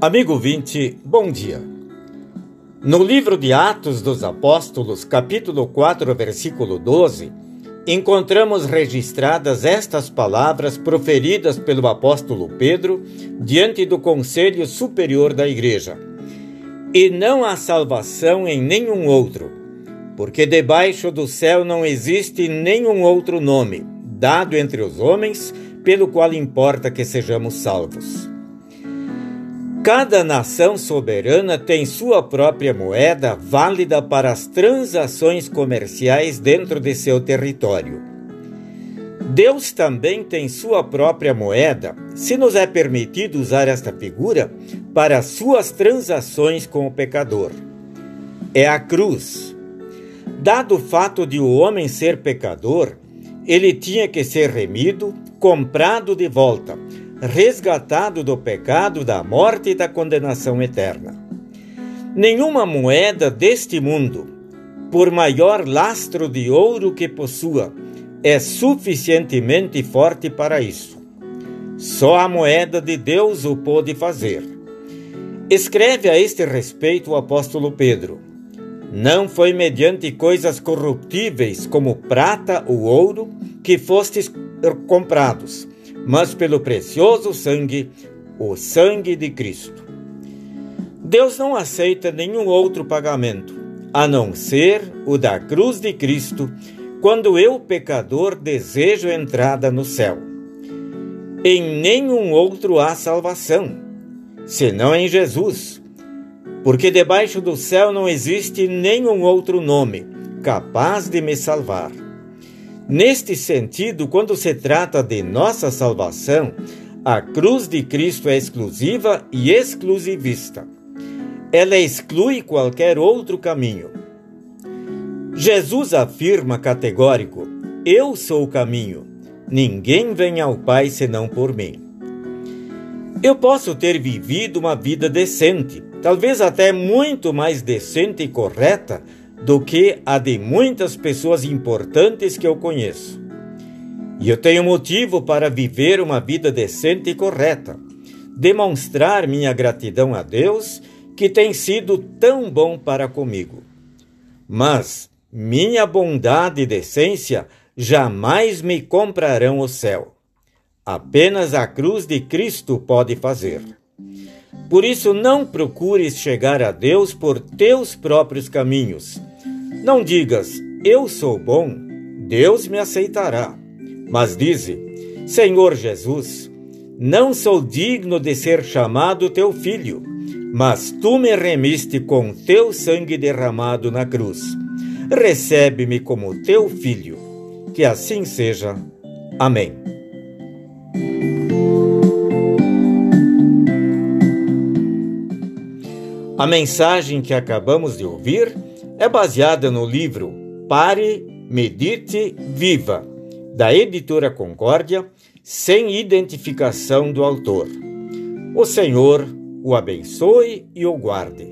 Amigo 20, bom dia. No livro de Atos dos Apóstolos, capítulo 4, versículo 12, encontramos registradas estas palavras proferidas pelo apóstolo Pedro diante do Conselho Superior da Igreja. E não há salvação em nenhum outro, porque debaixo do céu não existe nenhum outro nome, dado entre os homens, pelo qual importa que sejamos salvos. Cada nação soberana tem sua própria moeda válida para as transações comerciais dentro de seu território. Deus também tem sua própria moeda, se nos é permitido usar esta figura, para suas transações com o pecador. É a cruz. Dado o fato de o homem ser pecador, ele tinha que ser remido, comprado de volta resgatado do pecado, da morte e da condenação eterna. Nenhuma moeda deste mundo, por maior lastro de ouro que possua, é suficientemente forte para isso. Só a moeda de Deus o pôde fazer. Escreve a este respeito o apóstolo Pedro: Não foi mediante coisas corruptíveis como prata ou ouro que fostes comprados mas pelo precioso sangue, o sangue de Cristo. Deus não aceita nenhum outro pagamento, a não ser o da cruz de Cristo, quando eu, pecador, desejo entrada no céu. Em nenhum outro há salvação, senão em Jesus, porque debaixo do céu não existe nenhum outro nome capaz de me salvar. Neste sentido, quando se trata de nossa salvação, a cruz de Cristo é exclusiva e exclusivista. Ela exclui qualquer outro caminho. Jesus afirma categórico: Eu sou o caminho. Ninguém vem ao Pai senão por mim. Eu posso ter vivido uma vida decente, talvez até muito mais decente e correta do que a de muitas pessoas importantes que eu conheço. E eu tenho motivo para viver uma vida decente e correta, demonstrar minha gratidão a Deus que tem sido tão bom para comigo. Mas minha bondade e decência jamais me comprarão o céu. Apenas a cruz de Cristo pode fazer. Por isso, não procures chegar a Deus por teus próprios caminhos. Não digas, eu sou bom, Deus me aceitará. Mas dize, Senhor Jesus, não sou digno de ser chamado teu filho, mas tu me remiste com teu sangue derramado na cruz. Recebe-me como teu filho. Que assim seja. Amém. A mensagem que acabamos de ouvir é baseada no livro Pare, Medite, Viva, da editora Concórdia, sem identificação do autor. O Senhor o abençoe e o guarde.